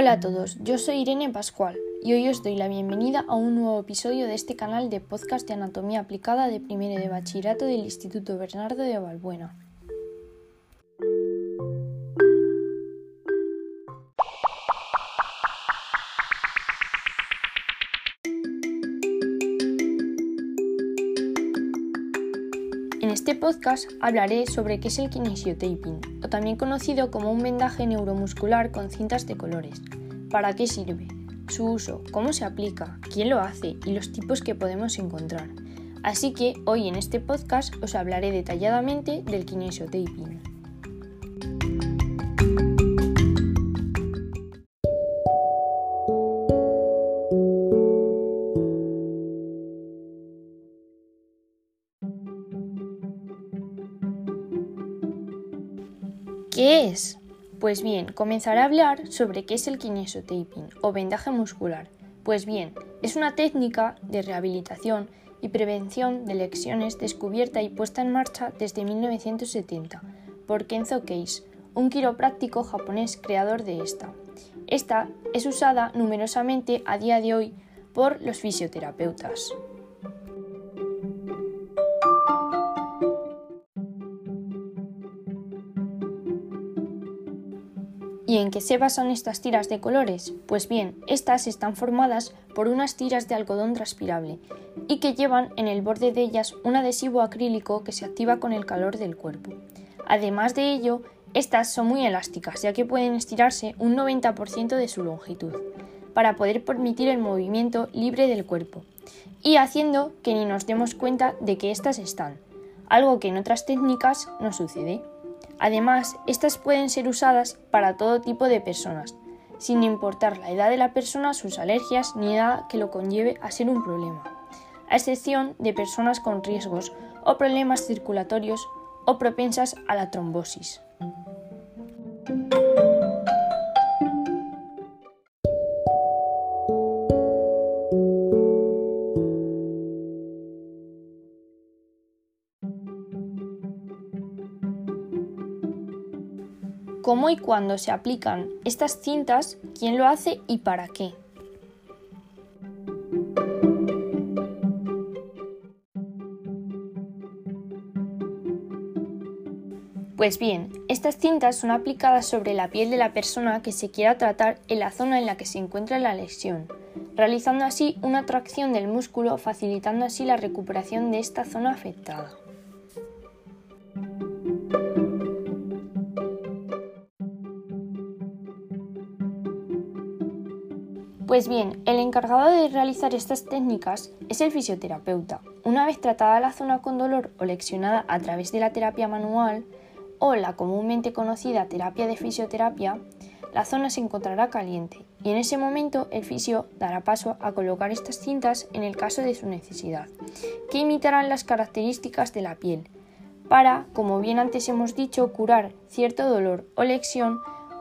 Hola a todos, yo soy Irene Pascual y hoy os doy la bienvenida a un nuevo episodio de este canal de podcast de anatomía aplicada de primero de bachillerato del Instituto Bernardo de Valbuena. Podcast hablaré sobre qué es el kinesiotaping, o también conocido como un vendaje neuromuscular con cintas de colores. ¿Para qué sirve? Su uso, cómo se aplica, quién lo hace y los tipos que podemos encontrar. Así que hoy en este podcast os hablaré detalladamente del kinesiotaping. Pues bien, comenzaré a hablar sobre qué es el kinesiotaping o vendaje muscular. Pues bien, es una técnica de rehabilitación y prevención de lesiones descubierta y puesta en marcha desde 1970 por Kenzo Case, un quiropráctico japonés creador de esta. Esta es usada numerosamente a día de hoy por los fisioterapeutas. ¿Y en qué se basan estas tiras de colores? Pues bien, estas están formadas por unas tiras de algodón transpirable y que llevan en el borde de ellas un adhesivo acrílico que se activa con el calor del cuerpo. Además de ello, estas son muy elásticas ya que pueden estirarse un 90% de su longitud para poder permitir el movimiento libre del cuerpo y haciendo que ni nos demos cuenta de que éstas están, algo que en otras técnicas no sucede. Además, estas pueden ser usadas para todo tipo de personas, sin importar la edad de la persona, sus alergias ni nada que lo conlleve a ser un problema, a excepción de personas con riesgos o problemas circulatorios o propensas a la trombosis. Cómo y cuándo se aplican estas cintas, quién lo hace y para qué. Pues bien, estas cintas son aplicadas sobre la piel de la persona que se quiera tratar en la zona en la que se encuentra la lesión, realizando así una tracción del músculo, facilitando así la recuperación de esta zona afectada. Pues bien, el encargado de realizar estas técnicas es el fisioterapeuta. Una vez tratada la zona con dolor o leccionada a través de la terapia manual o la comúnmente conocida terapia de fisioterapia, la zona se encontrará caliente y en ese momento el fisio dará paso a colocar estas cintas en el caso de su necesidad, que imitarán las características de la piel, para, como bien antes hemos dicho, curar cierto dolor o lección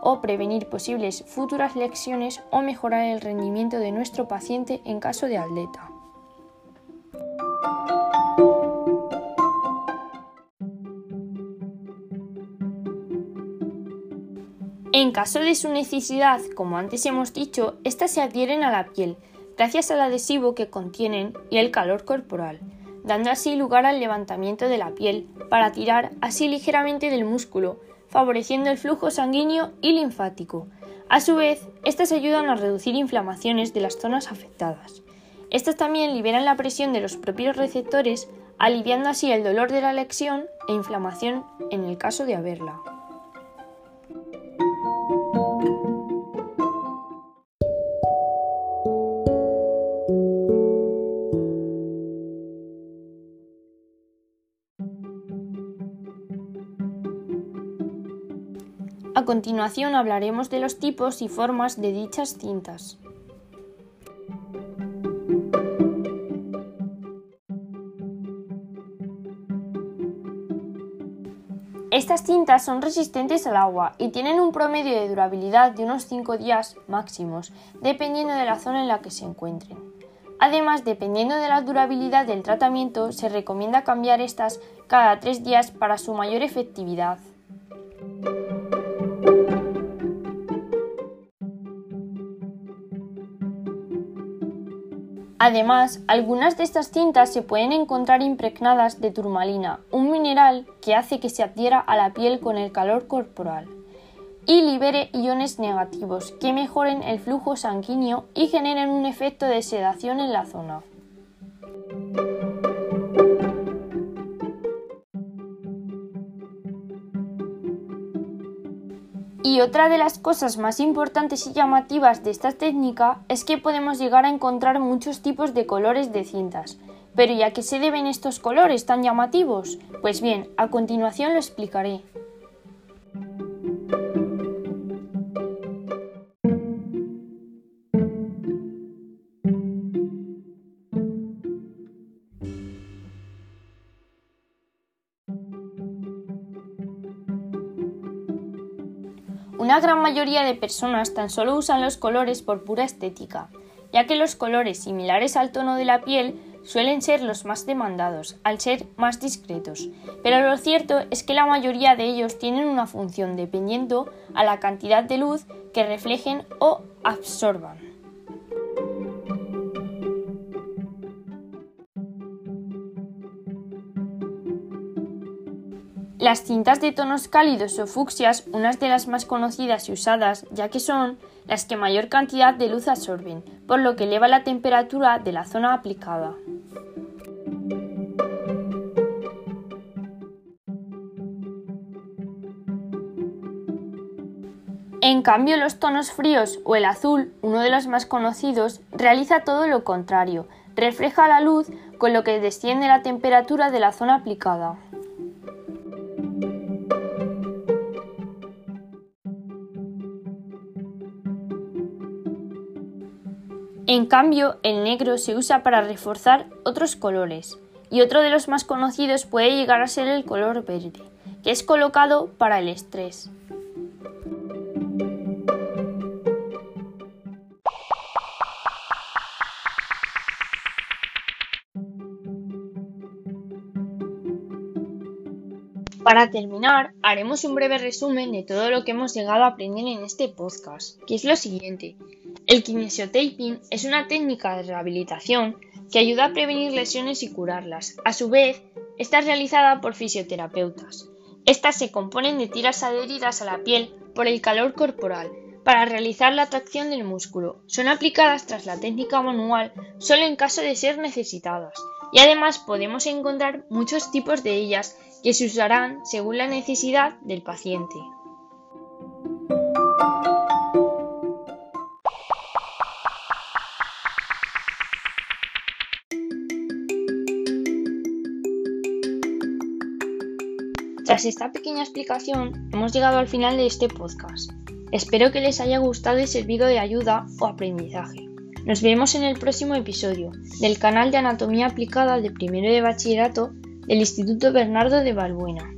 o prevenir posibles futuras lecciones o mejorar el rendimiento de nuestro paciente en caso de atleta. En caso de su necesidad, como antes hemos dicho, estas se adhieren a la piel gracias al adhesivo que contienen y el calor corporal, dando así lugar al levantamiento de la piel para tirar así ligeramente del músculo, favoreciendo el flujo sanguíneo y linfático. A su vez, estas ayudan a reducir inflamaciones de las zonas afectadas. Estas también liberan la presión de los propios receptores, aliviando así el dolor de la lesión e inflamación en el caso de haberla. A continuación hablaremos de los tipos y formas de dichas cintas. Estas cintas son resistentes al agua y tienen un promedio de durabilidad de unos 5 días máximos, dependiendo de la zona en la que se encuentren. Además, dependiendo de la durabilidad del tratamiento, se recomienda cambiar estas cada 3 días para su mayor efectividad. Además, algunas de estas cintas se pueden encontrar impregnadas de turmalina, un mineral que hace que se adhiera a la piel con el calor corporal y libere iones negativos que mejoren el flujo sanguíneo y generen un efecto de sedación en la zona. Y otra de las cosas más importantes y llamativas de esta técnica es que podemos llegar a encontrar muchos tipos de colores de cintas. Pero ¿y a qué se deben estos colores tan llamativos? Pues bien, a continuación lo explicaré. Una gran mayoría de personas tan solo usan los colores por pura estética, ya que los colores similares al tono de la piel suelen ser los más demandados, al ser más discretos, pero lo cierto es que la mayoría de ellos tienen una función dependiendo a la cantidad de luz que reflejen o absorban. Las cintas de tonos cálidos o fucsias, unas de las más conocidas y usadas, ya que son las que mayor cantidad de luz absorben, por lo que eleva la temperatura de la zona aplicada. En cambio, los tonos fríos o el azul, uno de los más conocidos, realiza todo lo contrario, refleja la luz con lo que desciende la temperatura de la zona aplicada. En cambio, el negro se usa para reforzar otros colores, y otro de los más conocidos puede llegar a ser el color verde, que es colocado para el estrés. Para terminar, haremos un breve resumen de todo lo que hemos llegado a aprender en este podcast, que es lo siguiente. El kinesiotaping es una técnica de rehabilitación que ayuda a prevenir lesiones y curarlas. A su vez, está realizada por fisioterapeutas. Estas se componen de tiras adheridas a la piel por el calor corporal para realizar la tracción del músculo. Son aplicadas tras la técnica manual solo en caso de ser necesitadas y además podemos encontrar muchos tipos de ellas que se usarán según la necesidad del paciente. Tras esta pequeña explicación, hemos llegado al final de este podcast. Espero que les haya gustado y servido de ayuda o aprendizaje. Nos vemos en el próximo episodio del canal de Anatomía Aplicada de Primero de Bachillerato del Instituto Bernardo de Balbuena.